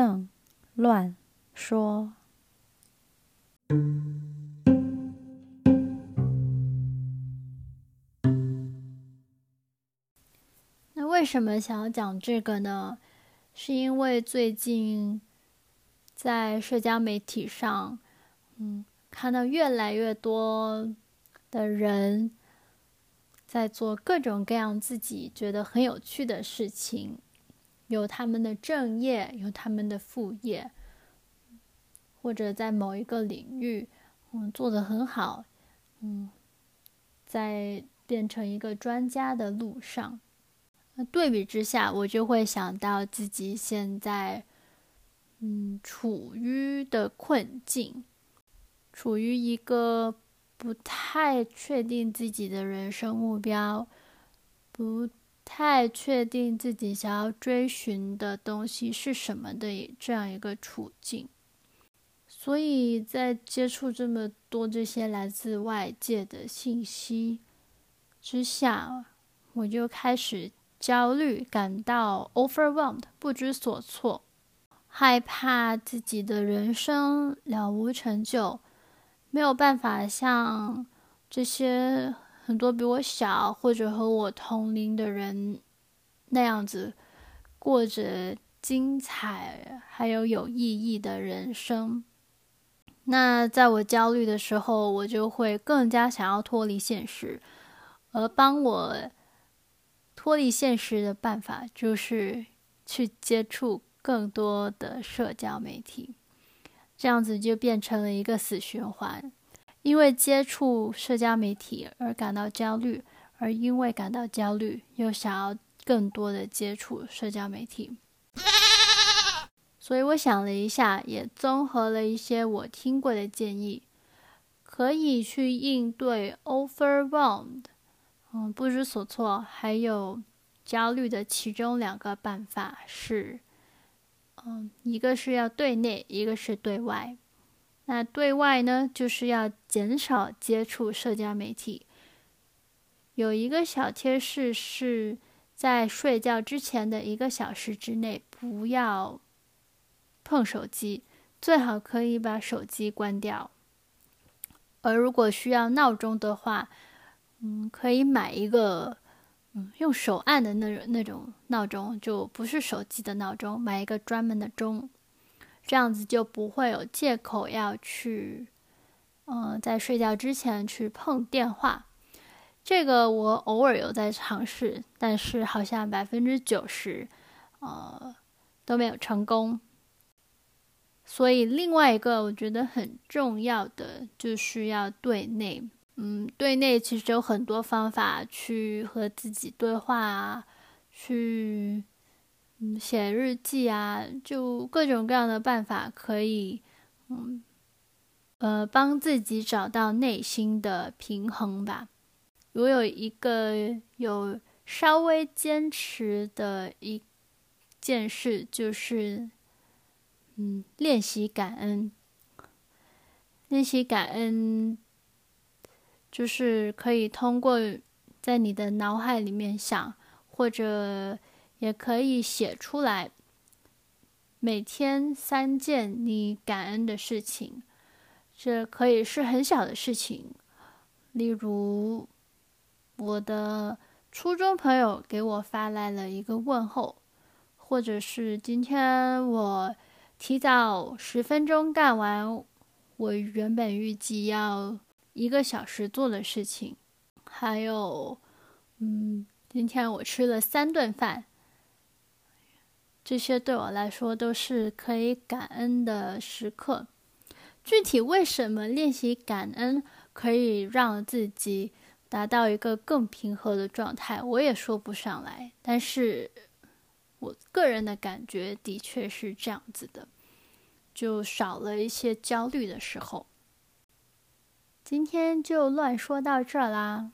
邓乱说。那为什么想要讲这个呢？是因为最近在社交媒体上，嗯，看到越来越多的人在做各种各样自己觉得很有趣的事情，有他们的正业，有他们的副业，或者在某一个领域，嗯，做得很好，嗯，在变成一个专家的路上。对比之下，我就会想到自己现在，嗯，处于的困境，处于一个不太确定自己的人生目标，不太确定自己想要追寻的东西是什么的这样一个处境。所以在接触这么多这些来自外界的信息之下，我就开始。焦虑，感到 overwhelmed，不知所措，害怕自己的人生了无成就，没有办法像这些很多比我小或者和我同龄的人那样子过着精彩还有有意义的人生。那在我焦虑的时候，我就会更加想要脱离现实，而帮我。脱离现实的办法就是去接触更多的社交媒体，这样子就变成了一个死循环。因为接触社交媒体而感到焦虑，而因为感到焦虑又想要更多的接触社交媒体。所以我想了一下，也综合了一些我听过的建议，可以去应对 overwhelmed。嗯，不知所措，还有焦虑的其中两个办法是，嗯，一个是要对内，一个是对外。那对外呢，就是要减少接触社交媒体。有一个小贴士是在睡觉之前的一个小时之内不要碰手机，最好可以把手机关掉。而如果需要闹钟的话，嗯，可以买一个，嗯，用手按的那种那种闹钟，就不是手机的闹钟，买一个专门的钟，这样子就不会有借口要去，嗯，在睡觉之前去碰电话。这个我偶尔有在尝试，但是好像百分之九十，呃，都没有成功。所以另外一个我觉得很重要的，就是要对内。嗯，对内其实有很多方法去和自己对话啊，去嗯写日记啊，就各种各样的办法可以嗯呃帮自己找到内心的平衡吧。我有一个有稍微坚持的一件事，就是嗯练习感恩，练习感恩。就是可以通过在你的脑海里面想，或者也可以写出来。每天三件你感恩的事情，这可以是很小的事情，例如我的初中朋友给我发来了一个问候，或者是今天我提早十分钟干完我原本预计要。一个小时做的事情，还有，嗯，今天我吃了三顿饭，这些对我来说都是可以感恩的时刻。具体为什么练习感恩可以让自己达到一个更平和的状态，我也说不上来。但是我个人的感觉的确是这样子的，就少了一些焦虑的时候。今天就乱说到这儿啦。